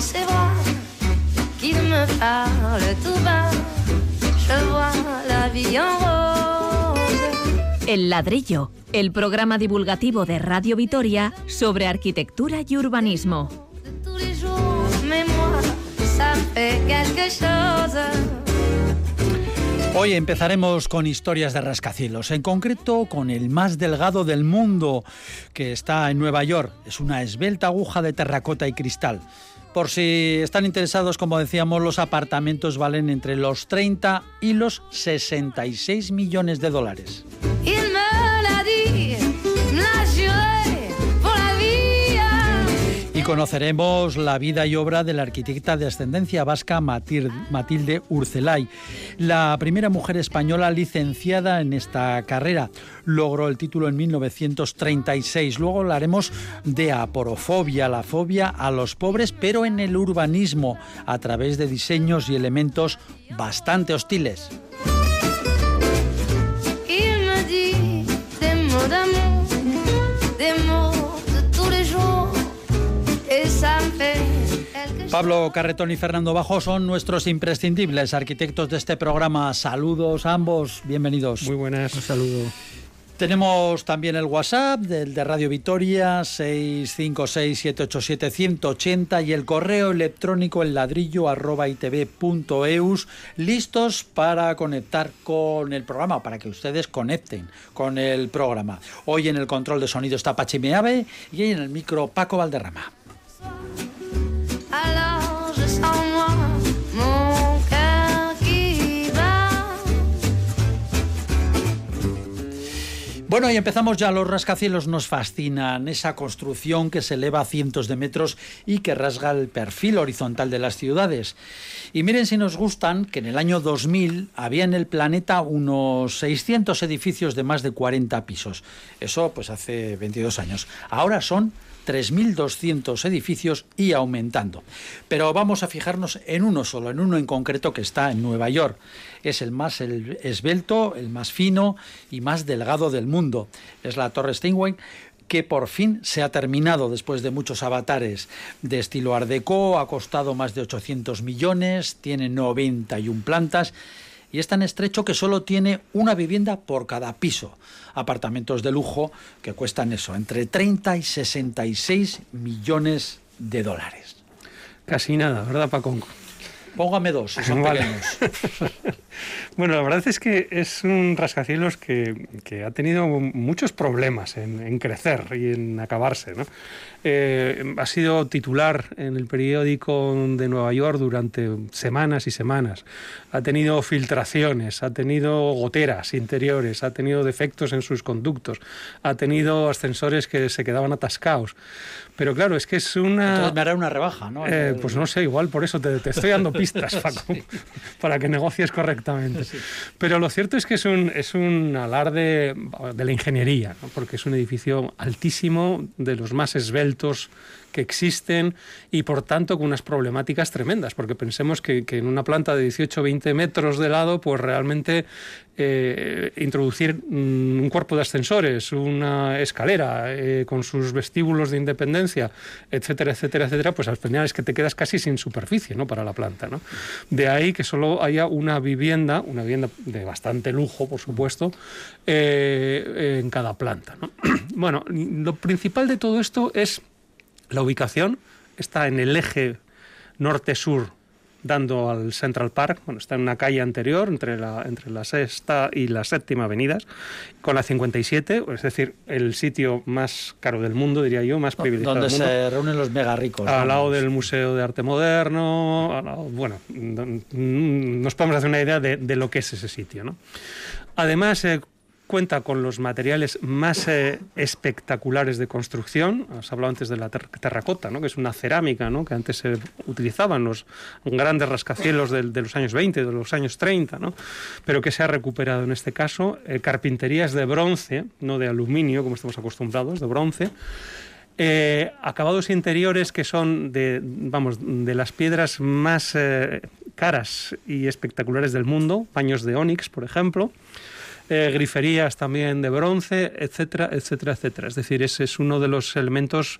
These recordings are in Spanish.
ses bras, qu'il me parle tout bas. Je vois la vie en rose. El ladrillo, el programa divulgativo de Radio Vitoria sobre arquitectura y urbanismo. De tous les jours, mais moi, ça me fait quelque chose. Hoy empezaremos con historias de rascacielos, en concreto con el más delgado del mundo, que está en Nueva York. Es una esbelta aguja de terracota y cristal. Por si están interesados, como decíamos, los apartamentos valen entre los 30 y los 66 millones de dólares. Conoceremos la vida y obra de la arquitecta de ascendencia vasca Matilde Urcelay, la primera mujer española licenciada en esta carrera. Logró el título en 1936. Luego hablaremos de aporofobia, la fobia a los pobres, pero en el urbanismo, a través de diseños y elementos bastante hostiles. Pablo Carretón y Fernando Bajo son nuestros imprescindibles arquitectos de este programa. Saludos a ambos, bienvenidos. Muy buenas, un saludo. Tenemos también el WhatsApp del de Radio Vitoria 656-787-180 y el correo electrónico el ladrillo arroba itv.eus listos para conectar con el programa, para que ustedes conecten con el programa. Hoy en el control de sonido está Pachi Meave y en el micro Paco Valderrama. Bueno, y empezamos ya. Los rascacielos nos fascinan. Esa construcción que se eleva a cientos de metros y que rasga el perfil horizontal de las ciudades. Y miren si nos gustan que en el año 2000 había en el planeta unos 600 edificios de más de 40 pisos. Eso pues hace 22 años. Ahora son 3.200 edificios y aumentando. Pero vamos a fijarnos en uno solo, en uno en concreto que está en Nueva York. Es el más el- esbelto, el más fino y más delgado del mundo. Es la Torre Steinway que por fin se ha terminado después de muchos avatares de estilo Art Deco, ha costado más de 800 millones, tiene 91 plantas y es tan estrecho que solo tiene una vivienda por cada piso. Apartamentos de lujo que cuestan eso, entre 30 y 66 millones de dólares. Casi nada, ¿verdad, Paco? Póngame dos, si son Vale. Bueno, la verdad es que es un rascacielos que, que ha tenido muchos problemas en, en crecer y en acabarse. ¿no? Eh, ha sido titular en el periódico de Nueva York durante semanas y semanas. Ha tenido filtraciones, ha tenido goteras interiores, ha tenido defectos en sus conductos, ha tenido ascensores que se quedaban atascados. Pero claro, es que es una... Entonces me hará una rebaja, ¿no? Eh, pues no sé, igual por eso te, te estoy dando pistas, Paco, para que negocies correctamente. Pero lo cierto es que es un, es un alarde de la ingeniería, ¿no? porque es un edificio altísimo, de los más esbeltos existen y por tanto con unas problemáticas tremendas, porque pensemos que, en una planta de 18-20 metros de lado, pues realmente eh, introducir mm, un cuerpo de ascensores, una escalera eh, con sus vestíbulos de independencia, etcétera, etcétera, etcétera, pues al final es que te quedas casi sin superficie ¿no? para la planta. ¿no? De ahí que solo haya una vivienda, una vivienda de bastante lujo, por supuesto, eh, en cada planta. ¿no? bueno, lo principal de todo esto es la ubicación. Está en el eje norte-sur dando al Central Park, bueno, está en una calle anterior entre la, entre la sexta y la séptima avenidas, con la 57, es decir, el sitio más caro del mundo, diría yo, más privilegiado Donde del mundo. se reúnen los mega ricos. Al lado del Museo de Arte Moderno, al lado- bueno, nos podemos hacer una idea de, de lo que es ese sitio. ¿no? Además, eh, cuenta con los materiales más eh, espectaculares de construcción. Has hablado antes de la ter- terracota, ¿no? que es una cerámica ¿no? que antes se utilizaban los grandes rascacielos de, los años 20, de los años 30, ¿no? pero que se ha recuperado en este caso. Eh, carpinterías de bronce, no de aluminio, como estamos acostumbrados, de bronce. Eh, acabados interiores que son de, vamos, de las piedras más caras y espectaculares del mundo, paños de ónix, por ejemplo. Eh, griferías también de bronce, etcétera, etcétera, etcétera. Es decir, ese es uno de los elementos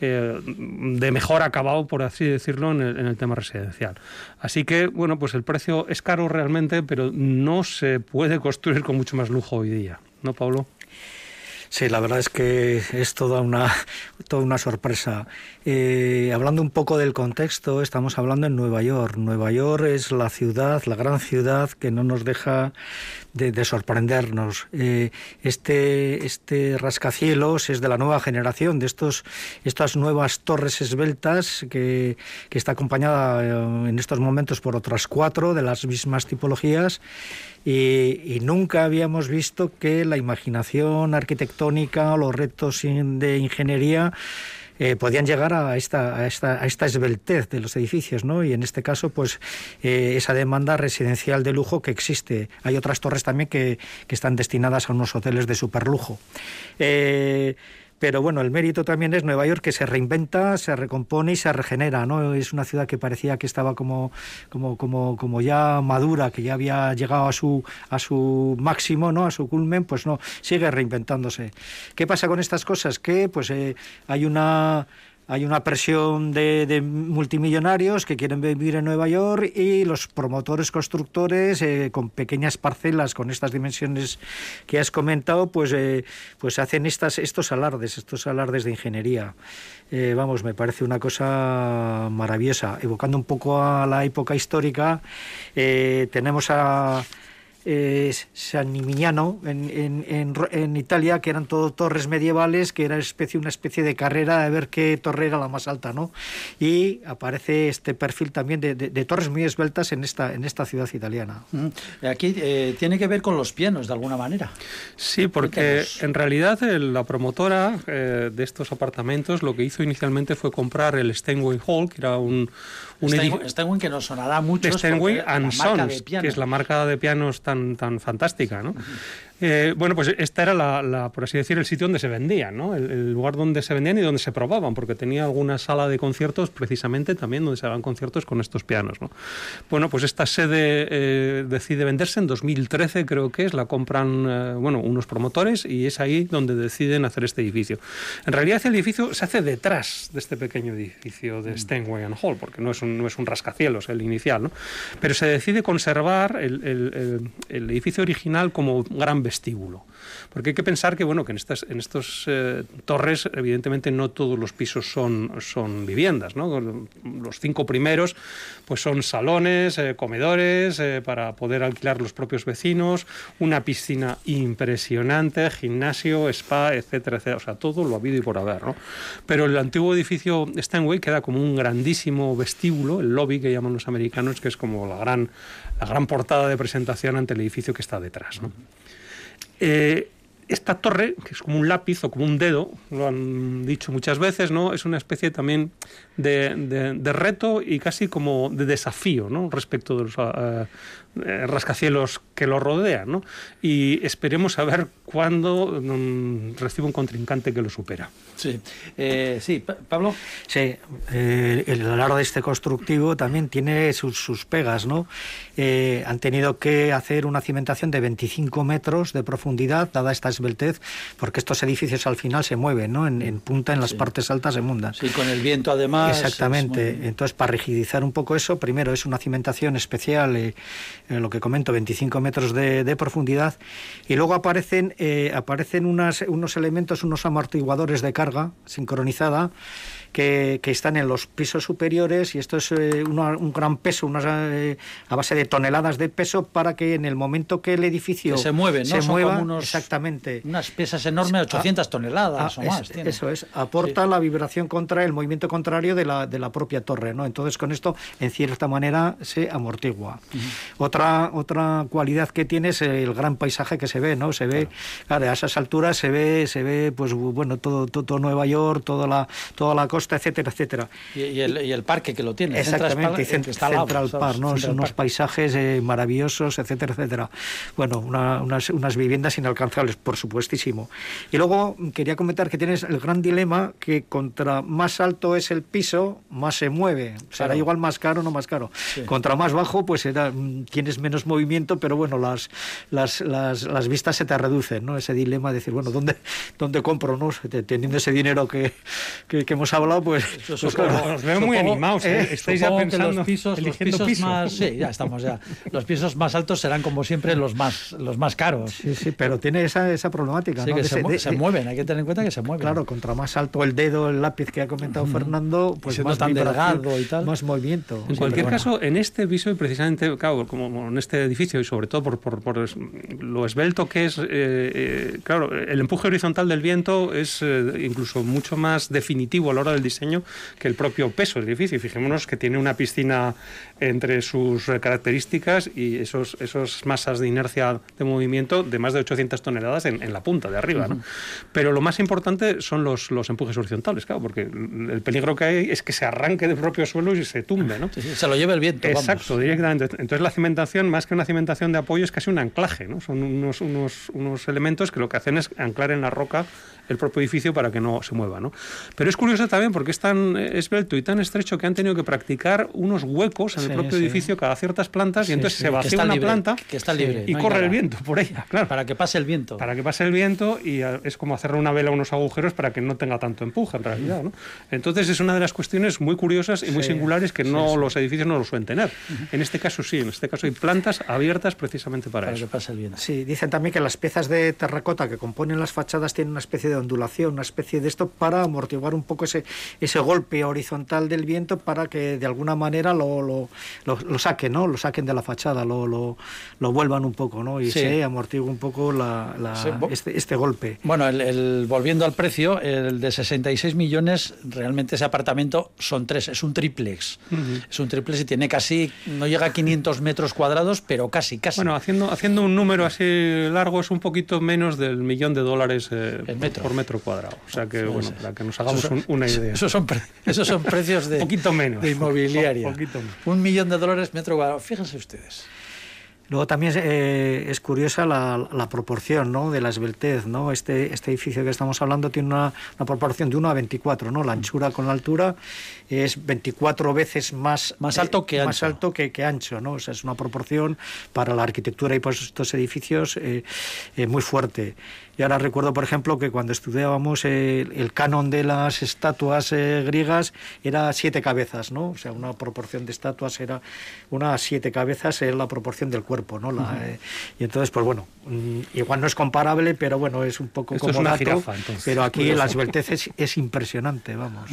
eh, de mejor acabado, por así decirlo, en el, en el, tema residencial. Así que, bueno, pues el precio es caro realmente, pero no se puede construir con mucho más lujo hoy día, ¿no, Pablo? Sí, la verdad es que es toda una, toda una sorpresa. Eh, hablando un poco del contexto, estamos hablando en Nueva York. Nueva York es la ciudad, la gran ciudad que no nos deja de, de sorprendernos. Eh, este, este rascacielos es de la nueva generación, de estos, estas nuevas torres esbeltas que, que está acompañada eh, en estos momentos por otras cuatro de las mismas tipologías. Y, y, nunca habíamos visto que la imaginación arquitectónica o los retos de ingeniería eh, podían llegar a esta, a, esta, a esta esbeltez de los edificios, ¿no? Y en este caso, pues eh, esa demanda residencial de lujo que existe. Hay otras torres también que, que están destinadas a unos hoteles de superlujo. Eh, pero bueno, el mérito también es Nueva York que se reinventa, se recompone y se regenera, ¿no? Es una ciudad que parecía que estaba como, como, como, como ya madura, que ya había llegado a su, a su máximo, ¿no? A su culmen, pues no, sigue reinventándose. ¿Qué pasa con estas cosas? Que pues eh, hay una hay una presión de, multimillonarios que quieren vivir en Nueva York y los promotores constructores eh, con pequeñas parcelas con estas dimensiones que has comentado pues eh, pues hacen estas estos alardes estos alardes de ingeniería. Eh, vamos me parece una cosa maravillosa. Evocando un poco a la época histórica tenemos a eh, San Mimignano en, en, en, en, Italia, que eran todo torres medievales, que era especie, una especie de carrera de ver qué torre era la más alta, ¿no? Y aparece este perfil también de, de, de torres muy esbeltas en esta, en esta ciudad italiana. Mm. Aquí eh, tiene que ver con los pianos, de alguna manera. Sí, porque en realidad el, la promotora eh, de estos apartamentos lo que hizo inicialmente fue comprar el Steinway Hall, que era un, un Steinway, Steinway que nos sonará mucho. Steinway and Sons, que es la marca de pianos tan, tan fantástica, ¿no? Uh -huh. Eh, bueno, pues esta era, la, la, por así decir, el sitio donde se vendían, ¿no? El, el, lugar donde se vendían y donde se probaban, porque tenía alguna sala de conciertos precisamente también donde se hagan conciertos con estos pianos, ¿no? Bueno, pues esta sede eh, decide venderse en 2013, creo que es, la compran, eh, bueno, unos promotores y es ahí donde deciden hacer este edificio. En realidad el edificio se hace detrás de este pequeño edificio de Steinway and Hall, porque no es un, no es un rascacielos el inicial, ¿no? Pero se decide conservar el, el, el edificio original como gran vestíbulo. Porque hay que pensar que, bueno, que en estas en estos, eh, torres, evidentemente, no todos los pisos son, son viviendas. ¿no? Los cinco primeros pues son salones, eh, comedores, eh, para poder alquilar los propios vecinos, una piscina impresionante, gimnasio, spa, etcétera, etcétera. O sea, todo lo ha habido y por haber. ¿no? Pero el antiguo edificio Steinway queda como un grandísimo vestíbulo, el lobby que llaman los americanos, que es como la gran, la gran portada de presentación ante el edificio que está detrás. ¿no? Eh, esta torre, que es como un lápiz o como un dedo, lo han dicho muchas veces, ¿no? Es una especie también de, de, de reto y casi como de desafío, ¿no? Respecto de los uh, rascacielos que lo rodean, ¿no? Y esperemos a ver cuándo um, recibe un contrincante que lo supera. Sí, eh, sí, Pablo. Sí, eh, el alarde este constructivo también tiene sus, sus pegas, ¿no? Eh, han tenido que hacer una cimentación de 25 metros de profundidad, dada esta esbeltez, porque estos edificios al final se mueven, ¿no? En, en punta, en las sí. partes altas se mundan. Sí, con el viento además. Exactamente. Muy... Entonces, para rigidizar un poco eso, primero es una cimentación especial, eh, eh, lo que comento, 25 metros de, de profundidad, y luego aparecen, eh, aparecen unas, unos elementos, unos amortiguadores de carga sincronizada, que, que, están en los pisos superiores y esto es eh, una, un gran peso, eh, a base de toneladas de peso para que en el momento que el edificio que se mueve, ¿no? se Son mueva, unos, exactamente, unas pesas enormes, 800 a, toneladas a, o más. Es, eso es, aporta sí. la vibración contra el movimiento contrario de la, de la propia torre, ¿no? Entonces con esto, en cierta manera, se amortigua. Uh -huh. Otra otra cualidad que tiene es el gran paisaje que se ve, ¿no? Se ve, claro, claro a esas alturas se ve, se ve, pues bueno, todo, todo, todo Nueva York, toda la, toda la costa costa, etcétera, etcétera. Y, el, parque que lo tiene. Exactamente, Central, Park, ¿no? Son unos paisajes eh, maravillosos, etcétera, etcétera. Bueno, unas, unas viviendas inalcanzables, por supuestísimo. Y luego quería comentar que tienes el gran dilema que contra más alto es el piso, más se mueve. Será igual más caro o no más caro. Contra más bajo, pues era, mm, tienes menos movimiento, pero bueno, las, las, las, las, vistas se te reducen, ¿no? Ese dilema de decir, bueno, ¿dónde, dónde compro? ¿no? Teniendo ese dinero que, que, hemos hablado, pues... pues os veo muy animados, ¿eh? Estáis ya pensando los pisos, los pisos más... Sí, ya estamos ya. Los pisos más altos serán, como siempre, los más, los más caros. Sí, sí, pero tiene esa, esa problemática, ¿no? que se, mueven, hay que tener en cuenta que se mueven. Claro, contra más alto el dedo, el lápiz que ha comentado Fernando, pues más tan delgado y tal. Más movimiento. En cualquier caso, en este piso, y precisamente, claro, como en este edificio, y sobre todo por, por, lo esbelto que es, eh, eh, claro, el empuje horizontal del viento es eh, incluso mucho más definitivo a la hora del diseño que el propio peso del edificio. Fijémonos que tiene una piscina entre sus características y esos, esos masas de inercia de movimiento de más de 800 toneladas en, la punta de arriba. ¿no? Pero lo más importante son los, los empujes horizontales, claro, porque el peligro que hay es que se arranque del propio suelo y se tumbe. ¿no? se lo lleve el viento. Exacto, directamente. Entonces la cimentación, más que una cimentación de apoyo, es casi un anclaje. ¿no? Son unos, unos, unos elementos que lo que hacen es anclar en la roca el propio edificio para que no se mueva. ¿no? Pero es curioso también porque es tan esbelto y tan estrecho que han tenido que practicar unos huecos en el propio edificio cada ciertas plantas y entonces se vacía una planta que está libre, y corre el viento por ella, claro. Para que pase el viento. Para que pase el viento y es como hacerle una vela a unos agujeros para que no tenga tanto empuje en realidad. ¿no? Entonces es una de las cuestiones muy curiosas y muy singulares que no los edificios no lo suelen tener. En este caso sí, en este caso hay plantas abiertas precisamente para, para eso. Que pase el viento. Sí, dicen también que las piezas de terracota que componen las fachadas tienen una especie de ondulación, una especie de esto para amortiguar un poco ese, ese golpe horizontal del viento para que de alguna manera lo, lo, lo, saquen, ¿no? Lo saquen de la fachada, lo, lo, lo vuelvan un poco, ¿no? Y se amortigue un poco la, este, este, golpe. Bueno, el, volviendo al precio, el de 66 millones, realmente ese apartamento son tres, es un triplex. Es un triplex y tiene casi, no llega a 500 metros cuadrados, pero casi, casi. Bueno, haciendo, haciendo un número así largo es un poquito menos del millón de dólares eh, por metro cuadrado. O sea que, bueno, para que nos hagamos una idea. Esos son, esos son precios de, poquito menos, de inmobiliaria. Un millón de dólares metro cuadrado. Fíjense ustedes. Luego también eh, es curiosa la, la, proporción ¿no? de la esbeltez. ¿no? Este, este edificio que estamos hablando tiene una, una, proporción de 1 a 24. ¿no? La anchura con la altura es 24 veces más, más alto, que, ancho. Más alto que, que, ancho. ¿no? O sea, es una proporción para la arquitectura y para estos edificios eh, eh, muy fuerte. Y ahora recuerdo, por ejemplo, que cuando estudiábamos el, canon de las estatuas eh, griegas era siete cabezas, ¿no? O sea, una proporción de estatuas era una siete cabezas es la proporción del cuerpo, ¿no? Eh, y entonces, pues bueno, mm, igual no es comparable, pero bueno, es un poco como es una jirafa, Pero aquí la esbeltez es, impresionante, vamos.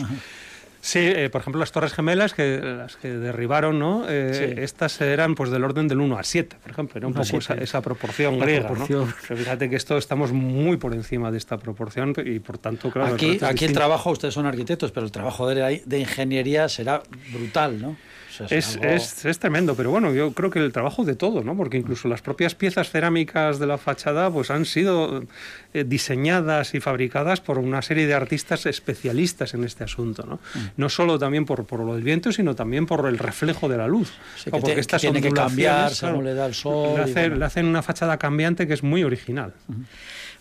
Sí, eh, por ejemplo, las Torres Gemelas, que las que derribaron, ¿no? Eh, estas eran pues del orden del 1 a 7, por ejemplo, era un poco esa, proporción griega, ¿no? fíjate que esto estamos muy por encima de esta proporción y por tanto, claro... Aquí, aquí el trabajo, ustedes son arquitectos, pero el trabajo de, de ingeniería será brutal, ¿no? Es, es, tremendo, pero bueno, yo creo que el trabajo de todo, ¿no? Porque incluso las propias piezas cerámicas de la fachada pues han sido eh, diseñadas y fabricadas por una serie de artistas especialistas en este asunto, ¿no? Mm. No solo también por, por lo del viento, sino también por el reflejo de la luz. porque estas tiene que cambiar según le da el sol. Le, hacen una fachada cambiante que es muy original.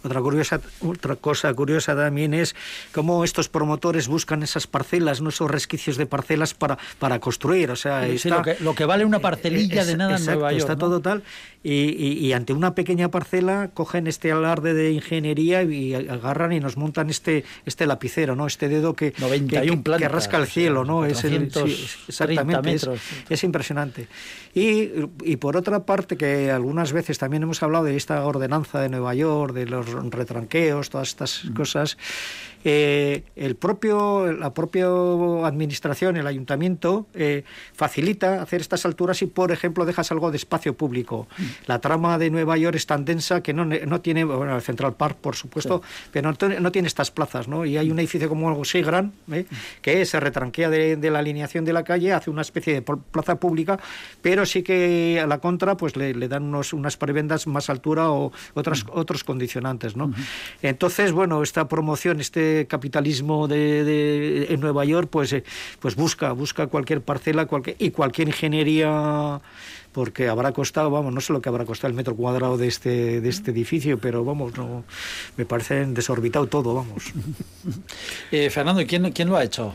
Otra, curiosa, otra cosa curiosa también es cómo estos promotores buscan esas parcelas, ¿no? esos resquicios de parcelas para, para construir. O sea, lo, que, vale una parcelilla de nada en Nueva York. Está todo tal. Y, ante una pequeña parcela cogen este alarde de ingeniería y agarran y nos montan este, este lapicero, ¿no? este dedo que, que, rasca el cielo. ¿no? Es exactamente, es, impresionante. Y, y por otra parte, que algunas veces también hemos hablado de esta ordenanza de Nueva York, de los retranqueos, todas estas mm. cosas, eh, el propio, la propia administración, el ayuntamiento, eh, facilita hacer estas alturas si, por ejemplo, dejas algo de espacio público. Mm. La trama de Nueva York es tan densa que no, no tiene, bueno, el Central Park, por supuesto, pero no, tiene estas plazas, ¿no? Y hay un edificio como algo Sigran, ¿eh? que se retranquea de, la alineación de la calle, hace una especie de plaza pública, pero sí que a la contra pues le, dan unos, unas prebendas más altura o otras, mm. otros condicionantes, ¿no? Entonces, bueno, esta promoción, este capitalismo de, en Nueva York, pues, eh, pues busca, busca cualquier parcela cualquier, y cualquier ingeniería porque habrá costado, vamos, no sé lo que habrá costado el metro cuadrado de este, de este edificio, pero vamos, no, me parece desorbitado todo, vamos. Eh, Fernando, ¿quién, ¿quién lo ha hecho?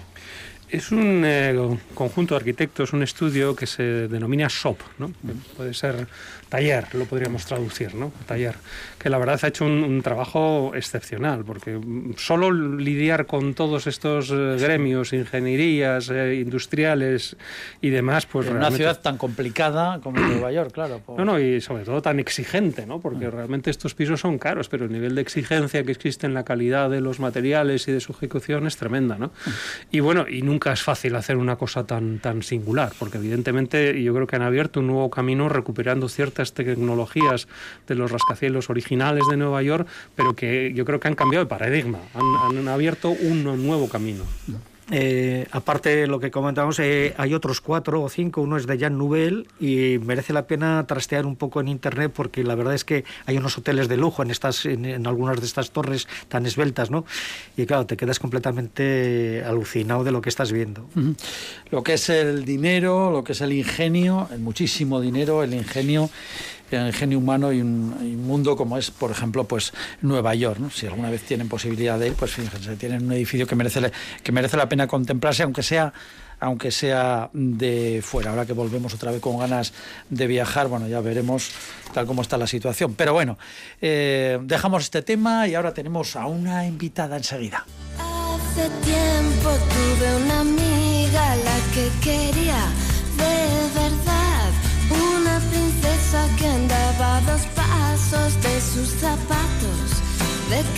Es un eh, conjunto de arquitectos, un estudio que se denomina SOP, ¿no? puede ser taller, lo podríamos traducir, ¿no? Taller, que la verdad ha hecho un, trabajo excepcional, porque solo lidiar con todos estos eh, gremios, ingenierías, eh, industriales y demás, pues... En una ciudad tan complicada como Nueva York, claro. No, no, y sobre todo tan exigente, ¿no? Porque mm. realmente estos pisos son caros, pero el nivel de exigencia que existe en la calidad de los materiales y de su ejecución es tremenda, ¿no? Mm. Y bueno, y nunca es fácil hacer una cosa tan, tan singular, porque evidentemente yo creo que han abierto un nuevo camino recuperando ciertas tecnologías de los rascacielos originales de Nueva York, pero que yo creo que han cambiado el paradigma, han, han abierto un nuevo camino. Eh, aparte de lo que comentábamos, eh, hay otros cuatro o cinco. Uno es de Jan Nouvel y merece la pena trastear un poco en internet porque la verdad es que hay unos hoteles de lujo en estas, en, algunas de estas torres tan esbeltas, ¿no? Y claro, te quedas completamente alucinado de lo que estás viendo. Lo que es el dinero, lo que es el ingenio, el muchísimo dinero, el ingenio el genio humano y un, mundo como es, por ejemplo, pues Nueva York. Si alguna vez tienen posibilidad de ir, pues fíjense, tienen un edificio que merece, que merece la pena contemplarse, aunque sea aunque sea de fuera. Ahora que volvemos otra vez con ganas de viajar, bueno, ya veremos tal como está la situación. Pero bueno, eh, dejamos este tema y ahora tenemos a una invitada enseguida. Hace tiempo tuve una amiga la que quería de de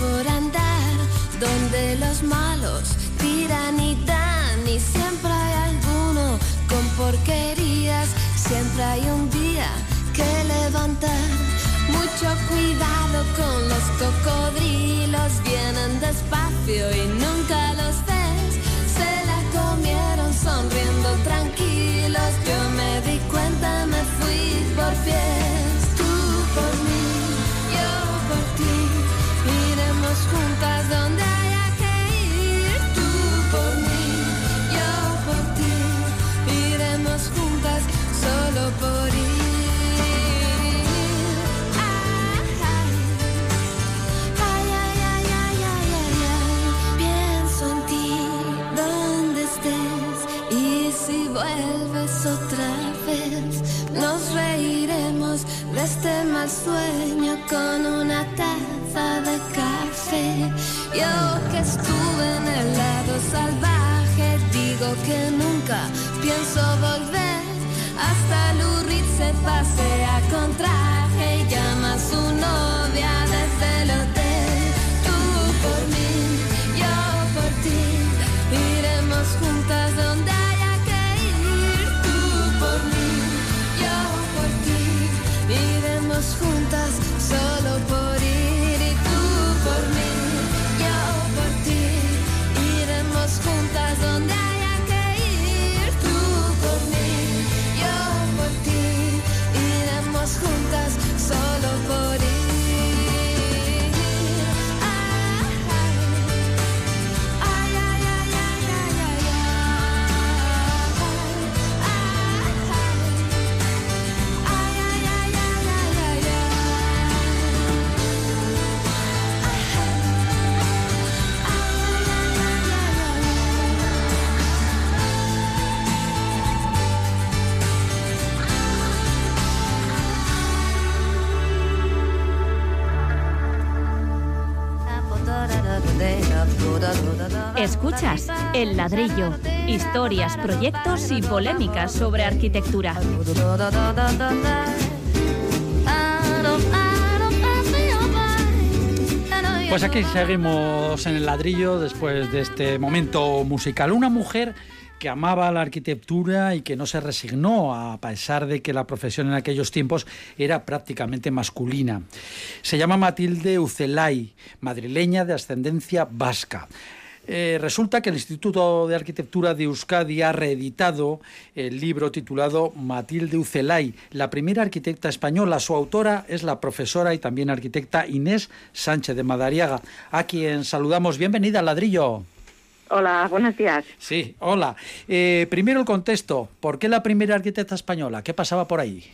por andar, donde los malos tiran y dan, y siempre hay alguno con porquerías, siempre hay un día que levantar. Mucho cuidado con los cocodrilos, vienen despacio y nunca los ves. Mal sueño con una taza de café. Yo que estuve en el lado salvaje, digo que nunca pienso volver. Hasta Lurid se pasea con El Ladrillo, historias, proyectos y polémicas sobre arquitectura. Pues aquí seguimos en el ladrillo después de este momento musical. Una mujer que amaba la arquitectura y que no se resignó a pesar de que la profesión en aquellos tiempos era prácticamente masculina. Se llama Matilde Ucelay, madrileña de ascendencia vasca. Eh, resulta que el Instituto de Arquitectura de Euskadi ha reeditado el libro titulado Matilde Ucelay, la primera arquitecta española. Su autora es la profesora y también arquitecta Inés Sánchez de Madariaga, a quien saludamos. Bienvenida al ladrillo. Hola, buenos días. Sí, hola. Eh, primero el contexto. ¿Por qué la primera arquitecta española? ¿Qué pasaba por ahí?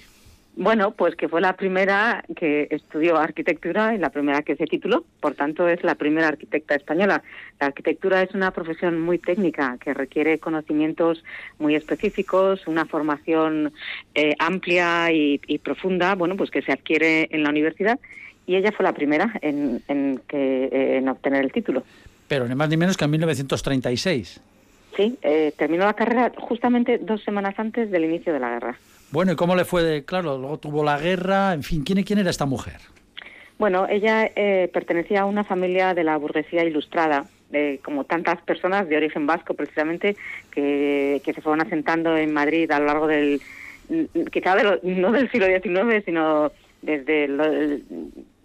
Bueno, pues que fue la primera que estudió arquitectura y la primera que se tituló, por tanto es la primera arquitecta española. La arquitectura es una profesión muy técnica que requiere conocimientos muy específicos, una formación eh, amplia y, profunda, bueno, pues que se adquiere en la universidad y ella fue la primera en, que, eh, en obtener el título. Pero ni más ni menos que en 1936. Sí, eh, terminó la carrera justamente dos semanas antes del inicio de la guerra. Bueno, ¿y cómo le fue? De, claro, luego tuvo la guerra, en fin, ¿quién, quién era esta mujer? Bueno, ella eh, pertenecía a una familia de la burguesía ilustrada, como tantas personas de origen vasco precisamente, que, se fueron asentando en Madrid a lo largo del, quizá no del siglo XIX, sino desde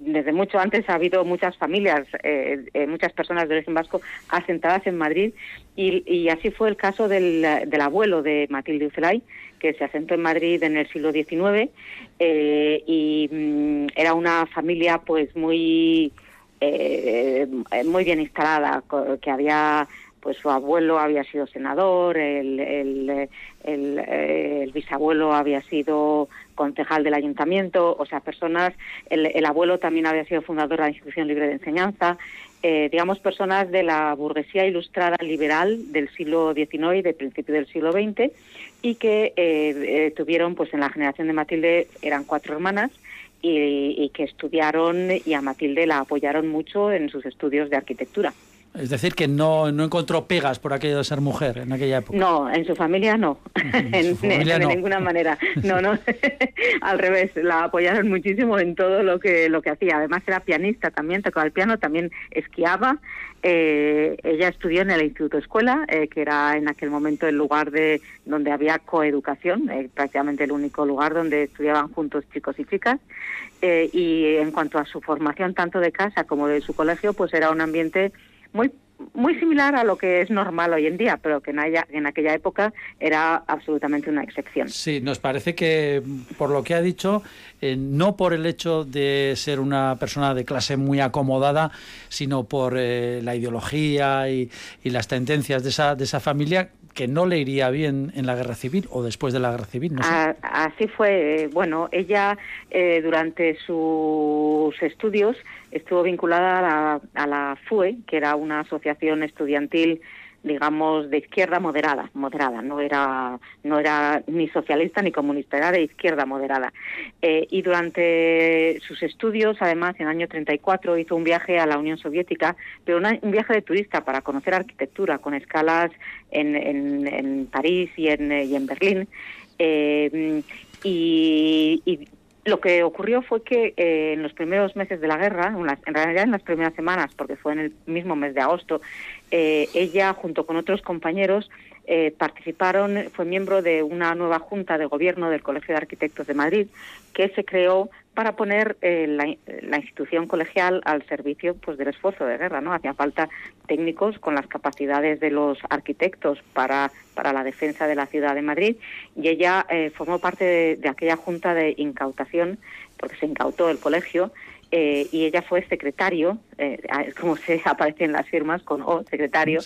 desde mucho antes ha habido muchas familias, eh, eh, muchas personas de origen vasco asentadas en Madrid y, así fue el caso del, del abuelo de Matilde Ucelay, que se asentó en Madrid en el siglo XIX eh, y mm, era una familia pues muy muy bien instalada, que había pues su abuelo había sido senador, el, el, el, bisabuelo había sido concejal del ayuntamiento, o sea, personas, el, abuelo también había sido fundador de la Institución Libre de Enseñanza, eh, digamos, personas de la burguesía ilustrada liberal del siglo XIX y del principio del siglo XX, y que eh, eh, tuvieron, pues en la generación de Matilde eran cuatro hermanas, y que estudiaron y a Matilde la apoyaron mucho en sus estudios de arquitectura. Es decir, que no, no encontró pegas por aquello de ser mujer en aquella época. No, en su familia no, en, de ninguna manera. No, no, al revés, la apoyaron muchísimo en todo lo que lo que hacía. Además era pianista también, tocaba el piano, también esquiaba. Eh, ella estudió en el Instituto Escuela, eh, que era en aquel momento el lugar de donde había coeducación, eh, prácticamente el único lugar donde estudiaban juntos chicos y chicas. y en cuanto a su formación, tanto de casa como de su colegio, pues era un ambiente muy muy similar a lo que es normal hoy en día, pero que en, aquella época era absolutamente una excepción. Sí, nos parece que, por lo que ha dicho, eh, no por el hecho de ser una persona de clase muy acomodada, sino por eh, la ideología y, y, las tendencias de esa, de esa familia, que no le iría bien en la guerra civil o después de la guerra civil. No Así fue. Bueno, ella eh, durante sus estudios estuvo vinculada a la, a la FUE, que era una asociación estudiantil digamos de izquierda moderada moderada no era no era ni socialista ni comunista era de izquierda moderada. Eh, y durante sus estudios además en el año 34 hizo un viaje a la Unión Soviética pero un viaje de turista para conocer arquitectura con escalas en, en, París y en, y en Berlín. Eh, y, lo que ocurrió fue que eh, en los primeros meses de la guerra, en, realidad en las primeras semanas, porque fue en el mismo mes de agosto, eh, ella junto con otros compañeros eh, participaron, fue miembro de una nueva junta de gobierno del Colegio de Arquitectos de Madrid que se creó para poner eh, la, institución colegial al servicio pues del esfuerzo de guerra no hacía falta técnicos con las capacidades de los arquitectos para para la defensa de la ciudad de Madrid y ella formó parte de, aquella junta de incautación porque se incautó el colegio eh, y ella fue secretario, eh, como se aparece en las firmas con O, secretario,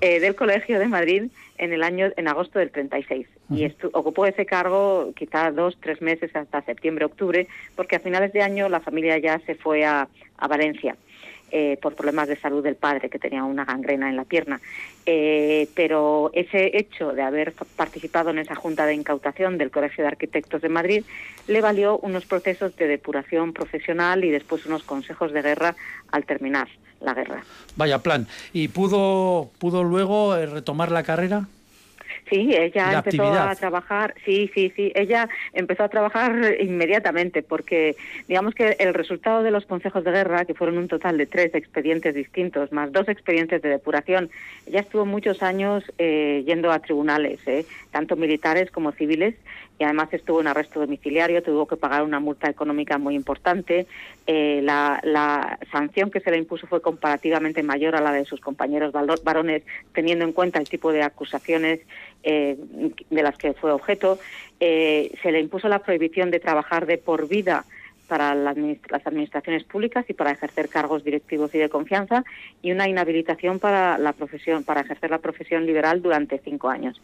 Eh, del Colegio de Madrid en el año en agosto del 36 y ocupó ese cargo quizá dos tres meses hasta septiembre octubre porque a finales de año la familia ya se fue a, a Valencia eh, por problemas de salud del padre, que tenía una gangrena en la pierna. Eh, pero ese hecho de haber participado en esa junta de incautación del Colegio de Arquitectos de Madrid le valió unos procesos de depuración profesional y después unos consejos de guerra al terminar la guerra. Vaya plan. ¿Y pudo, pudo luego eh, retomar la carrera? Sí, ella empezó a trabajar, sí, sí, sí, ella empezó a trabajar inmediatamente porque digamos que el resultado de los consejos de guerra, que fueron un total de tres expedientes distintos, más dos expedientes de depuración, ella estuvo muchos años eh, yendo a tribunales, eh, tanto militares como civiles, y además estuvo en arresto domiciliario, tuvo que pagar una multa económica muy importante. Eh, la, sanción que se le impuso fue comparativamente mayor a la de sus compañeros varones, teniendo en cuenta el tipo de acusaciones eh, de las que fue objeto. Eh, se le impuso la prohibición de trabajar de por vida para las administraciones públicas y para ejercer cargos directivos y de confianza y una inhabilitación para la profesión para ejercer la profesión liberal durante cinco años.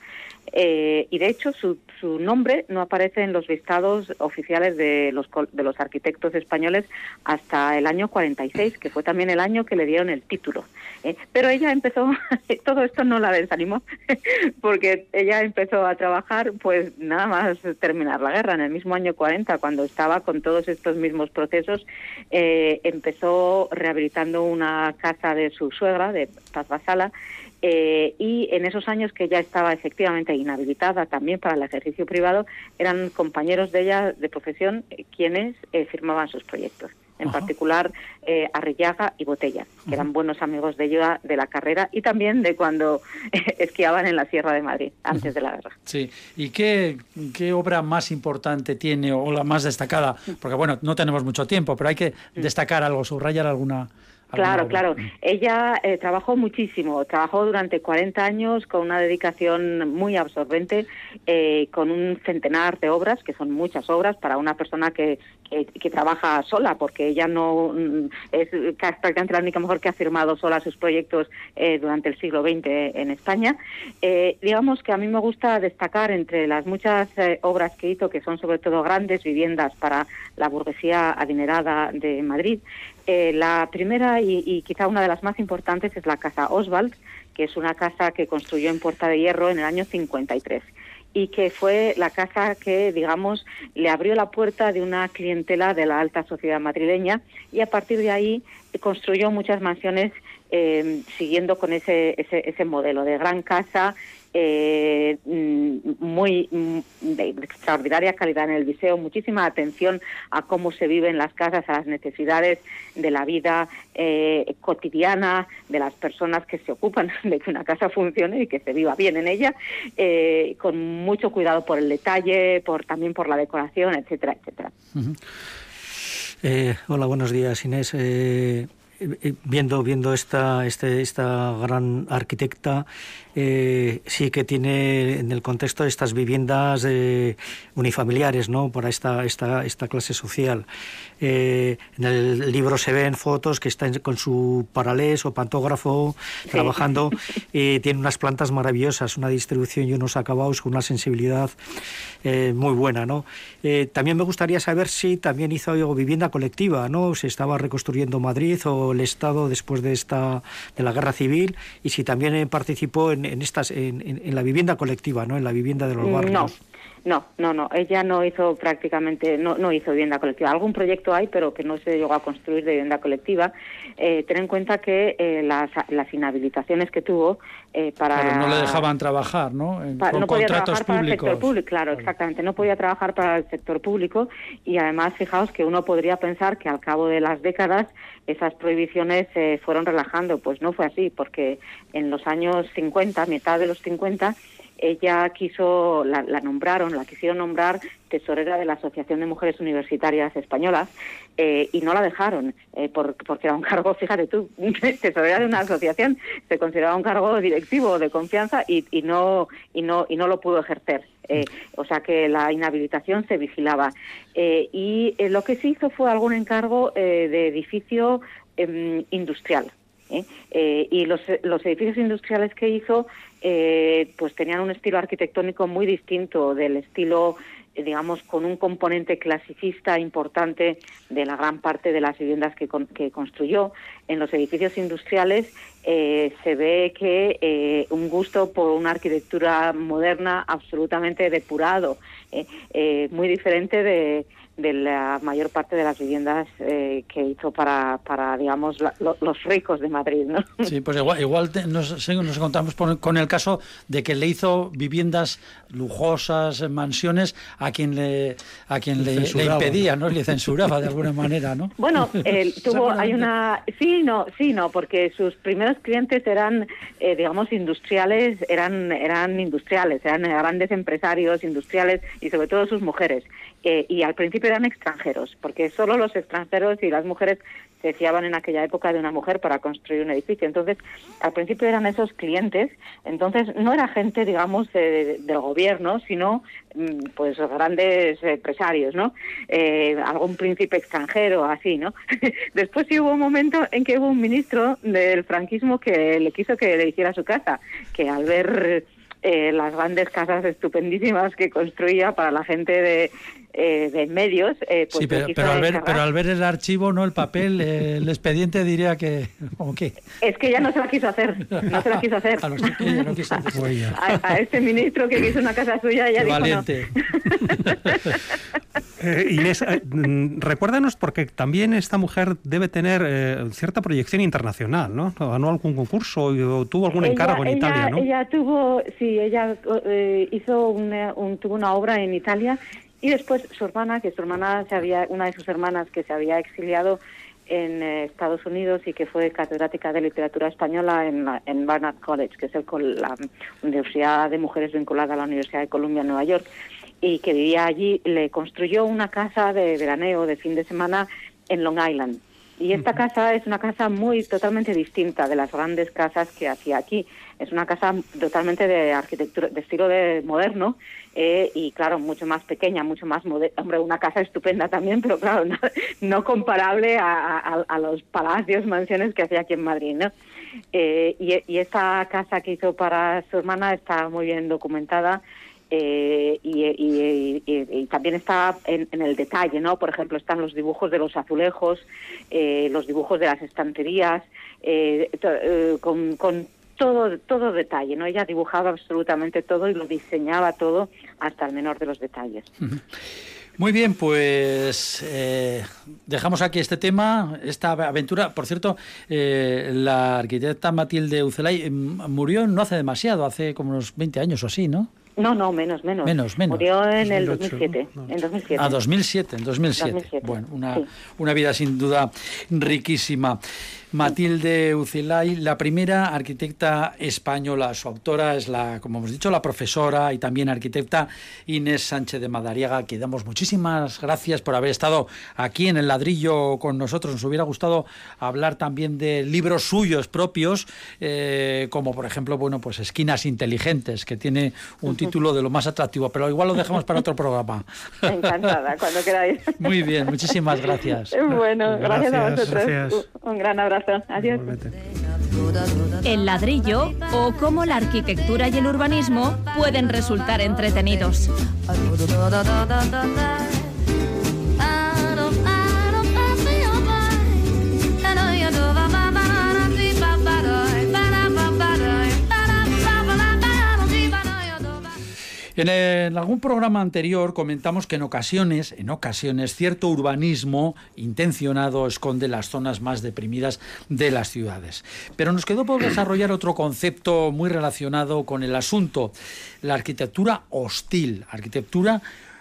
Eh, y de hecho su, su, nombre no aparece en los listados oficiales de los de los arquitectos españoles hasta el año 46 que fue también el año que le dieron el título. Eh, pero ella empezó todo esto no la desanimó porque ella empezó a trabajar pues nada más terminar la guerra. En el mismo año 40 cuando estaba con todos estos mismos procesos, eh, empezó rehabilitando una casa de su suegra, de Paz Basala, eh, y en esos años que ya estaba efectivamente inhabilitada también para el ejercicio privado, eran compañeros de ella de profesión eh, quienes firmaban sus proyectos en particular eh, Arrillaga y Botella, que eran buenos amigos de ella de la carrera y también de cuando esquiaban en la Sierra de Madrid, antes de la guerra. Sí, ¿y qué, qué obra más importante tiene o la más destacada? Porque bueno, no tenemos mucho tiempo, pero hay que destacar algo, subrayar alguna Claro, claro. Ella eh, trabajó muchísimo, trabajó durante 40 años con una dedicación muy absorbente, eh, con un centenar de obras, que son muchas obras para una persona que, que, trabaja sola, porque ella no mm, es prácticamente la única mujer que ha firmado sola sus proyectos eh, durante el siglo XX en España. digamos que a mí me gusta destacar entre las muchas obras que hizo, que son sobre todo grandes viviendas para la burguesía adinerada de Madrid, eh, la primera y, quizá una de las más importantes es la Casa Oswald, que es una casa que construyó en Puerta de Hierro en el año 53 y que fue la casa que, digamos, le abrió la puerta de una clientela de la alta sociedad madrileña y a partir de ahí construyó muchas mansiones eh, siguiendo con ese, ese modelo de gran casa eh, mm, muy mm, de extraordinaria calidad en el viseo, muchísima atención a cómo se vive en las casas, a las necesidades de la vida eh, cotidiana de las personas que se ocupan de que una casa funcione y que se viva bien en ella, eh, con mucho cuidado por el detalle, por también por la decoración, etcétera, etcétera. Eh, hola, buenos días, Inés viendo viendo esta este, esta gran arquitecta eh, sí que tiene en el contexto de estas viviendas eh, unifamiliares, ¿no? Para esta, esta, esta clase social. Eh, en el libro se ven fotos que están con su paralés o pantógrafo trabajando y tiene unas plantas maravillosas, una distribución y unos acabados con una sensibilidad muy buena, ¿no? también me gustaría saber si también hizo algo vivienda colectiva, ¿no? Se estaba reconstruyendo Madrid o el Estado después de esta de la guerra civil y si también participó en en, estas, en, la vivienda colectiva, ¿no? En la vivienda de los barrios. No, no, ella no hizo prácticamente, no, no hizo vivienda colectiva. Algún proyecto hay, pero que no se llegó a construir de vivienda colectiva. Eh, ten en cuenta que eh, las, las, inhabilitaciones que tuvo eh, para... no le dejaban trabajar, ¿no? no podía trabajar para el sector público, claro, exactamente. No podía trabajar para el sector público y además, fijaos que uno podría pensar que al cabo de las décadas esas prohibiciones se fueron relajando. Pues no fue así, porque en los años 50, mitad de los 50, ella quiso, la, nombraron, la quisieron nombrar tesorera de la Asociación de Mujeres Universitarias Españolas eh, y no la dejaron, eh, porque era un cargo, fíjate tú, tesorera de una asociación, se consideraba un cargo directivo de confianza y, no, y, no, y no lo pudo ejercer. Eh, o sea que la inhabilitación se vigilaba. y lo que se hizo fue algún encargo de edificio em, industrial. y los, los edificios industriales que hizo eh, pues tenían un estilo arquitectónico muy distinto del estilo eh, digamos, con un componente clasicista importante de la gran parte de las viviendas que, construyó. En los edificios industriales eh, se ve que un gusto por una arquitectura moderna absolutamente depurado, muy diferente de, de la mayor parte de las viviendas eh, que hizo para, para digamos, los ricos de Madrid. ¿no? Sí, pues igual, igual nos, nos encontramos con el caso de que le hizo viviendas lujosas, mansiones, a quien le, a quien le, impedía, ¿no? Le censuraba de alguna manera, ¿no? Bueno, tuvo, hay una... Sí, no, sí, no, porque sus primeros clientes eran, eh, digamos, industriales, eran, eran industriales, eran grandes empresarios industriales y sobre todo sus mujeres. Eh, y al principio eran extranjeros, porque solo los extranjeros y las mujeres se fiaban en aquella época de una mujer para construir un edificio. Entonces, al principio eran esos clientes, entonces no era gente, digamos, del gobierno, sino mm, pues grandes empresarios, ¿no? Eh, algún príncipe extranjero, así, ¿no? Después sí hubo un momento en que hubo un ministro del franquismo que le quiso que le hiciera su casa, que al ver eh, las grandes casas estupendísimas que construía para la gente de, eh, de medios. Eh, pues sí, pero, al ver, pero, al ver, el archivo, no el papel, el expediente diría que... ¿cómo qué? Es que ya no se la quiso hacer, no se la quiso hacer. a, este ministro que quiso una casa suya ya dijo Valiente. Inés, mm, recuérdanos porque también esta mujer debe tener cierta proyección internacional, ¿no? ¿Ganó algún concurso o tuvo algún encargo en Italia, no? Ella tuvo, sí, ella eh, hizo una, un, tuvo una obra en Italia y después su hermana, que su hermana se había, una de sus hermanas que se había exiliado en eh, Estados Unidos y que fue catedrática de literatura española en, en Barnard College, que es el, la Universidad de Mujeres vinculada a la Universidad de Columbia en Nueva York, y que vivía allí, le construyó una casa de veraneo, de fin de semana, en Long Island. Y esta casa es una casa muy totalmente distinta de las grandes casas que hacía aquí. Es una casa totalmente de arquitectura, de estilo de moderno eh, y claro, mucho más pequeña, mucho más moderna. Hombre, una casa estupenda también, pero claro, no, comparable a, los palacios, mansiones que hacía aquí en Madrid, ¿no? Eh, y, esta casa que hizo para su hermana está muy bien documentada. Eh, y, también está en, el detalle, ¿no? Por ejemplo, están los dibujos de los azulejos, los dibujos de las estanterías, con, con todo, todo detalle, ¿no? Ella dibujaba absolutamente todo y lo diseñaba todo hasta el menor de los detalles. Muy bien, pues eh, dejamos aquí este tema, esta aventura. Por cierto, eh, la arquitecta Matilde Ucelay mm, murió no hace demasiado, hace como unos 20 años o así, ¿no? No, no, menos, menos. Menos, menos. Murió en el 2007. En 2007. Ah, 2007, en 2007. Bueno, una, una vida sin duda riquísima. Matilde Ucilay, la primera arquitecta española. Su autora es la, como hemos dicho, la profesora y también arquitecta Inés Sánchez de Madariaga, que damos muchísimas gracias por haber estado aquí en el ladrillo con nosotros. Nos hubiera gustado hablar también de libros suyos propios, eh, como por ejemplo, bueno, pues Esquinas Inteligentes, que tiene un título de lo más atractivo, pero igual lo dejamos para otro programa. Encantada, cuando queráis. Muy bien, muchísimas gracias. Bueno, gracias, a vosotros. Un gran abrazo. Adiós. El ladrillo o cómo la arquitectura y el urbanismo pueden resultar entretenidos. En, algún programa anterior comentamos que en ocasiones, en ocasiones, cierto urbanismo intencionado esconde las zonas más deprimidas de las ciudades. Pero nos quedó por desarrollar otro concepto muy relacionado con el asunto, la arquitectura hostil, arquitectura hostil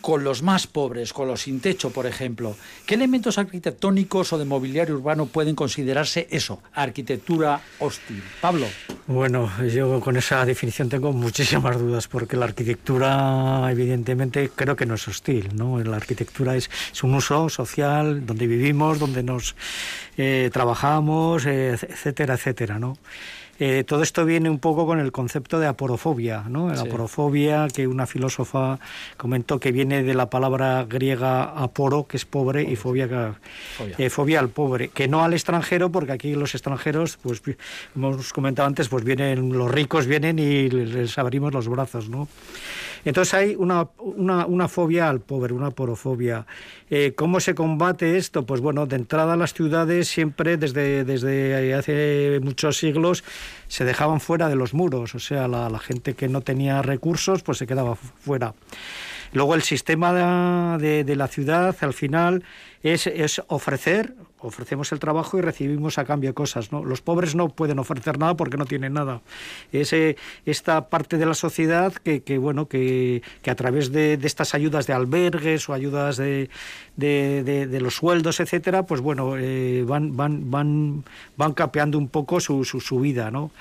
con los más pobres, con los sin techo, por ejemplo. ¿Qué elementos arquitectónicos o de mobiliario urbano pueden considerarse eso, arquitectura hostil? Pablo. Bueno, yo con esa definición tengo muchísimas dudas, porque la arquitectura, evidentemente, creo que no es hostil, ¿no? La arquitectura es, un uso social, donde vivimos, donde nos eh, trabajamos, eh, etcétera, etcétera, ¿no? Eh, todo esto viene un poco con el concepto de aporofobia, ¿no? La aporofobia, que una filósofa comentó que viene de la palabra griega aporo, que es pobre, y fobia, eh, fobia. al pobre, que no al extranjero, porque aquí los extranjeros, pues como hemos comentado antes, pues vienen, los ricos vienen y les abrimos los brazos, ¿no? Entonces hay una, una, fobia al pobre, una porofobia. Eh, ¿Cómo se combate esto? Pues bueno, de entrada las ciudades siempre desde, desde hace muchos siglos se dejaban fuera de los muros, o sea, la, la gente que no tenía recursos pues se quedaba fuera. Luego el sistema de, de la ciudad, al final, es, ofrecer, ofrecemos el trabajo y recibimos a cambio cosas. ¿no? Los pobres no pueden ofrecer nada porque no tienen nada. Es esta parte de la sociedad que, bueno, que, a través de, de, estas ayudas de albergues o ayudas de, de, de los sueldos, etcétera, pues bueno, eh, van, van, van, van capeando un poco su, su, su vida, ¿no?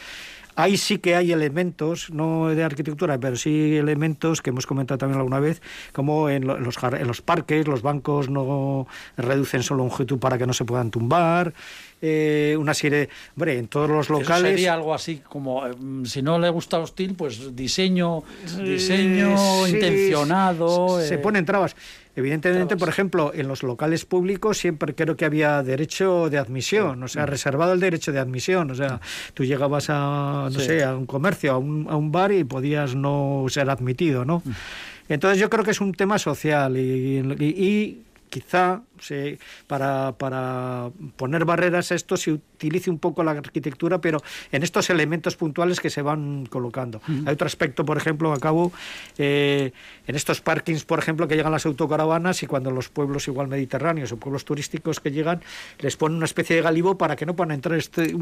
Ahí sí que hay elementos, no de arquitectura, pero sí elementos que hemos comentado también alguna vez, como en los, en los parques, los bancos no reducen su longitud para que no se puedan tumbar, eh, una serie, hombre, en todos los locales. Eso sería algo así como, eh, si no le gusta hostil, pues diseño, diseño sí, intencionado. Se, eh, ponen trabas. Evidentemente, por ejemplo, en los locales públicos siempre creo que había derecho de admisión, o sea, reservado el derecho de admisión. O sea, tú llegabas a, no Sí. sé, a un comercio, a un, a un bar y podías no ser admitido, ¿no? Entonces yo creo que es un tema social y, y- y quizá se- para, para poner barreras a esto se utilice un poco la arquitectura, pero en estos elementos puntuales que se van colocando. Hay otro aspecto, por ejemplo, a cabo, eh, en estos parkings, por ejemplo, que llegan las autocaravanas y cuando los pueblos igual mediterráneos o pueblos turísticos que llegan, les ponen una especie de galibo para que no puedan entrar este,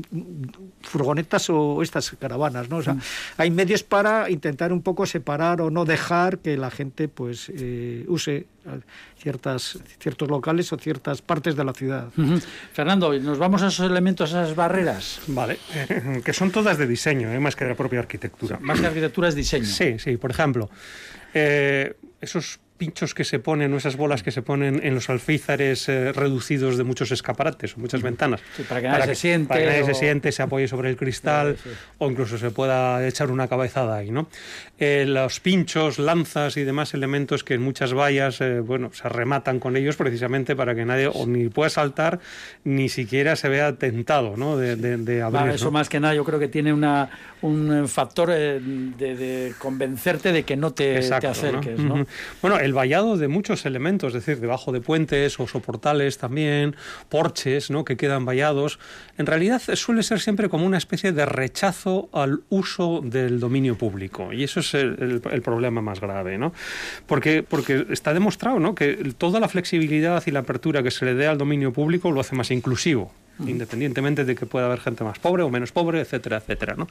furgonetas o estas caravanas, ¿no? O sea, hay medios para intentar un poco separar o no dejar que la gente pues eh, use ciertas ciertos locales o ciertas partes de la ciudad. Fernando, ¿nos vamos a esos elementos, a esas barreras? Vale, que son todas de diseño, ¿eh? más que de la propia arquitectura. Más que arquitectura es diseño. Sí, sí, por ejemplo, eh, esos pinchos que se ponen o esas bolas que se ponen en los alféizares eh, reducidos de muchos escaparates o muchas ventanas. Sí, para que nadie se siente Para que nadie se siente, se apoye sobre el cristal Sí, sí. o incluso se pueda echar una cabezada ahí, ¿no? Eh, los pinchos, lanzas y demás elementos que en muchas vallas, eh, bueno, se rematan con ellos precisamente para que nadie o ni pueda saltar ni siquiera se vea tentado, ¿no? De, de- de abrir, Va, eso ¿no? más que nada yo creo que tiene una, un factor de, de convencerte de que no te, acerques. ¿no? Bueno, el vallado de muchos elementos, es decir, debajo de puentes o soportales también, porches, ¿no? Que quedan vallados. En realidad suele ser siempre como una especie de rechazo al uso del dominio público. Y eso es el, el- el problema más grave, ¿no? Porque, porque está demostrado, ¿no? Que toda la flexibilidad y la apertura que se le dé al dominio público lo hace más inclusivo independientemente de que pueda haber gente más pobre o menos pobre, etcétera, etcétera. ¿no?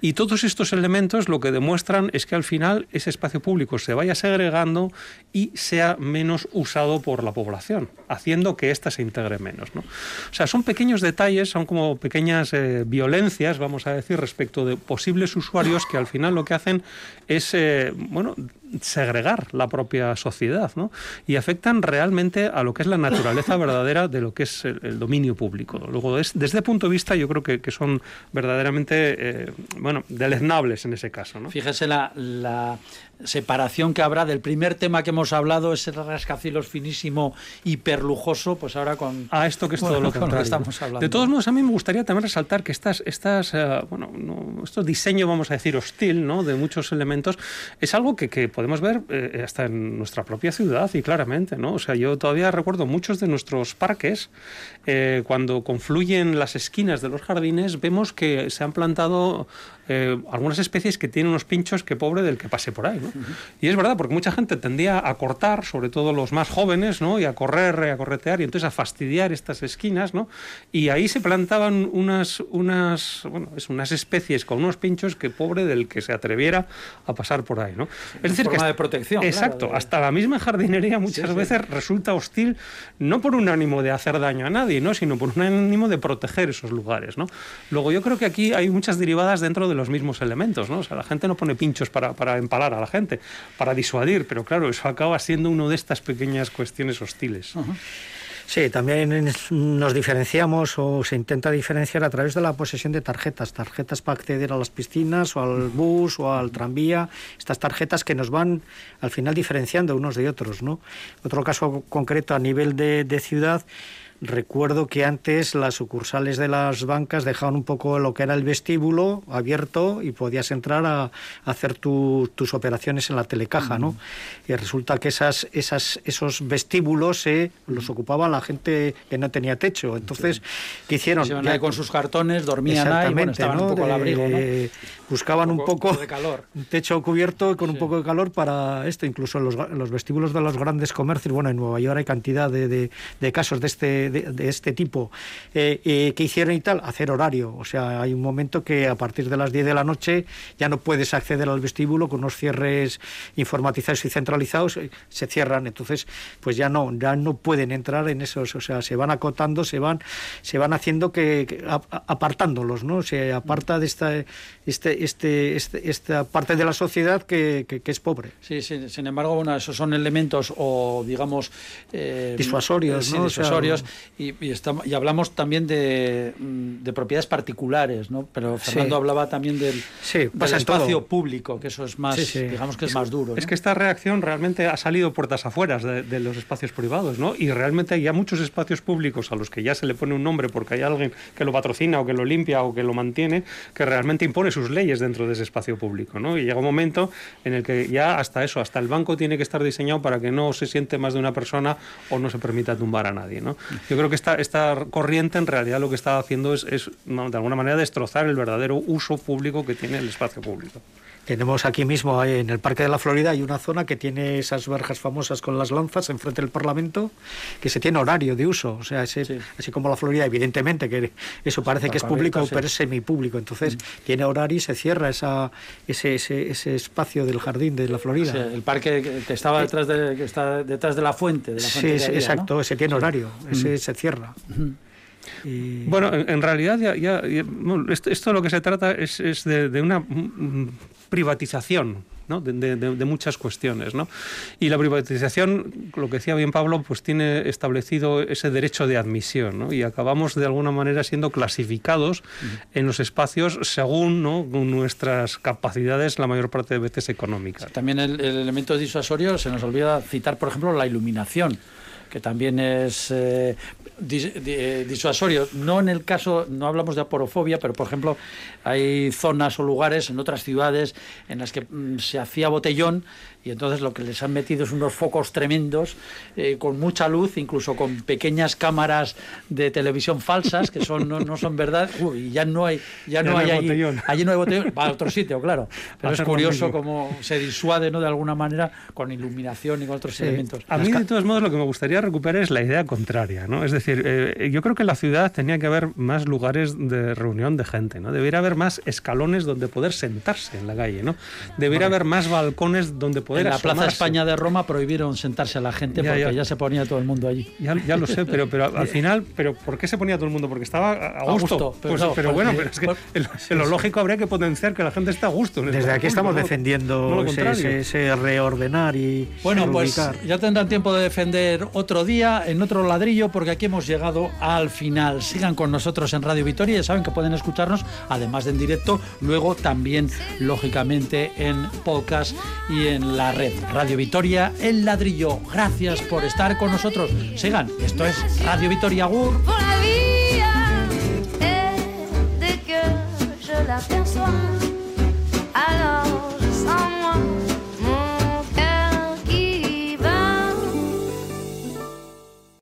Y todos estos elementos lo que demuestran es que al final ese espacio público se vaya segregando y sea menos usado por la población, haciendo que ésta se integre menos. ¿no? O sea, son pequeños detalles, son como pequeñas eh, violencias, vamos a decir, respecto de posibles usuarios que al final lo que hacen es, eh, bueno, segregar la propia sociedad, ¿no? Y afectan realmente a lo que es la naturaleza verdadera de lo que es el, el dominio público. Luego, es, desde ese punto de vista, yo creo que, que son verdaderamente, eh, bueno, deleznables en ese caso, ¿no? Fíjese la, la separación que habrá del primer tema que hemos hablado, ese rascacielos finísimo, hiperlujoso, pues ahora con... a esto que es todo Bueno, lo que estamos hablando. De todos modos, a mí me gustaría también resaltar que estas, estas eh, bueno, no, estos diseño, vamos a decir, hostil, ¿no? De muchos elementos, es algo que, que podemos ver eh, hasta en nuestra propia ciudad y claramente, ¿no? O sea, yo todavía recuerdo muchos de nuestros parques, eh, cuando confluyen las esquinas de los jardines, vemos que se han plantado eh, algunas especies que tienen unos pinchos que pobre del que pase por ahí, ¿no? Y es verdad, porque mucha gente tendía a cortar, sobre todo los más jóvenes, ¿no? Y a correr, a corretear y entonces a fastidiar estas esquinas, ¿no? Y ahí se plantaban unas, unas, bueno, es unas especies con unos pinchos que pobre del que se atreviera a pasar por ahí, ¿no? Es decir, forma que de protección, claro, Exacto, de- hasta la misma jardinería muchas sí. veces resulta hostil, no por un ánimo de hacer daño a nadie, ¿no? Sino por un ánimo de proteger esos lugares, ¿no? Luego yo creo que aquí hay muchas derivadas dentro de los mismos elementos, ¿no? O sea, la gente no pone pinchos para, para empalar a la gente, para disuadir, pero claro, eso acaba siendo una de estas pequeñas cuestiones hostiles. Sí, también nos diferenciamos o se intenta diferenciar a través de la posesión de tarjetas, tarjetas para acceder a las piscinas o al bus o al tranvía, estas tarjetas que nos van al final diferenciando unos de otros, ¿no? Otro caso concreto a nivel de, de ciudad, recuerdo que antes las sucursales de las bancas dejaban un poco lo que era el vestíbulo abierto y podías entrar a, hacer tus operaciones en la telecaja, ¿no? Y resulta que esas, esas, esos vestíbulos eh, los ocupaba la gente que no tenía techo. Entonces, ¿qué hicieron? Se iban con sus cartones, dormían ahí, bueno, estaban un poco al abrigo, ¿no? buscaban un poco, de calor. un techo cubierto con un poco de calor para esto, incluso los, los, vestíbulos de los grandes comercios. Bueno, en Nueva York hay cantidad de, de, casos de este, de, este tipo. Eh, eh, ¿Qué hicieron y tal? Hacer horario. O sea, hay un momento que a partir de las 10 de la noche ya no puedes acceder al vestíbulo con unos cierres informatizados y centralizados, eh, se cierran. Entonces, pues ya no, ya no pueden entrar en esos. O sea, se van acotando, se van, se van haciendo que, apartándolos, ¿no? Se aparta de esta, este, este, este, esta parte de la sociedad que, es pobre. Sí, sin embargo, bueno, esos son elementos o, digamos... Eh, disuasorios, ¿no? disuasorios y, y, hablamos también de, mm, de, propiedades particulares, ¿no? Pero Fernando hablaba también del, espacio público, que eso es más, digamos que es, más duro. Es que esta reacción realmente ha salido puertas afuera de, de, los espacios privados, ¿no? Y realmente hay ya muchos espacios públicos a los que ya se le pone un nombre porque hay alguien que lo patrocina o que lo limpia o que lo mantiene, que realmente impone sus leyes dentro de ese espacio público. ¿no? Y llega un momento en el que ya hasta eso, hasta el banco tiene que estar diseñado para que no se siente más de una persona o no se permita tumbar a nadie. ¿no? Yo creo que esta, esta corriente en realidad lo que está haciendo es, es de alguna manera destrozar el verdadero uso público que tiene el espacio público. Tenemos aquí mismo, en el Parque de la Florida, hay una zona que tiene esas verjas famosas con las lanzas enfrente del Parlamento, que se tiene horario de uso. O sea, así como la Florida, evidentemente, que eso parece que es público, pero es semipúblico. Entonces, mm. tiene horario y se cierra esa, ese, ese, espacio del jardín de la Florida. el parque que estaba detrás de, que está detrás de la fuente. De la fuente sí, exacto, ese tiene horario, ese mm. se cierra. Bueno, en, realidad ya, ya, esto, lo que se trata es, es de, de, una privatización ¿no? de, de, muchas cuestiones. ¿no? Y la privatización, lo que decía bien Pablo, pues tiene establecido ese derecho de admisión ¿no? y acabamos de alguna manera siendo clasificados en los espacios según ¿no? nuestras capacidades, la mayor parte de veces económicas. También el, el elemento disuasorio, se nos olvida citar, por ejemplo, la iluminación que también es eh, eh, disuasorio. No en el caso, no hablamos de aporofobia, pero por ejemplo hay zonas o lugares en otras ciudades en las que mm, se hacía botellón y entonces lo que les han metido es unos focos tremendos eh, con mucha luz, incluso con pequeñas cámaras de televisión falsas que son no, son verdad. Y ya no hay ya, no, hay, allí, allí, no hay botellón. Va a otro sitio claro. Pero es curioso cómo se disuade no de alguna manera con iluminación y con otros elementos. A mí de todos modos lo que me gustaría recuperar es la idea contraria no es decir eh, yo creo que en la ciudad tenía que haber más lugares de reunión de gente no debería haber más escalones donde poder sentarse en la calle no debería haber más balcones donde poder en la Plaza España de Roma prohibieron sentarse a la gente porque ya. se ponía todo el mundo allí. Ya, lo sé, pero, pero al final, ¿pero ¿por qué se ponía todo el mundo? Porque estaba a gusto. Pues, pero, bueno, pero es que pues, lo lógico habría que potenciar que la gente esté a gusto. Desde aquí estamos defendiendo ese, reordenar y. Bueno, pues ya tendrán tiempo de defender otro día en otro ladrillo porque aquí hemos llegado al final. Sigan con nosotros en Radio Vitoria, ya saben que pueden escucharnos, además de en directo, luego también, lógicamente, en podcast y en la red Radio Vitoria, El Ladrillo. Gracias por estar con nosotros. Sigan, esto es Radio Vitoria Gur. alors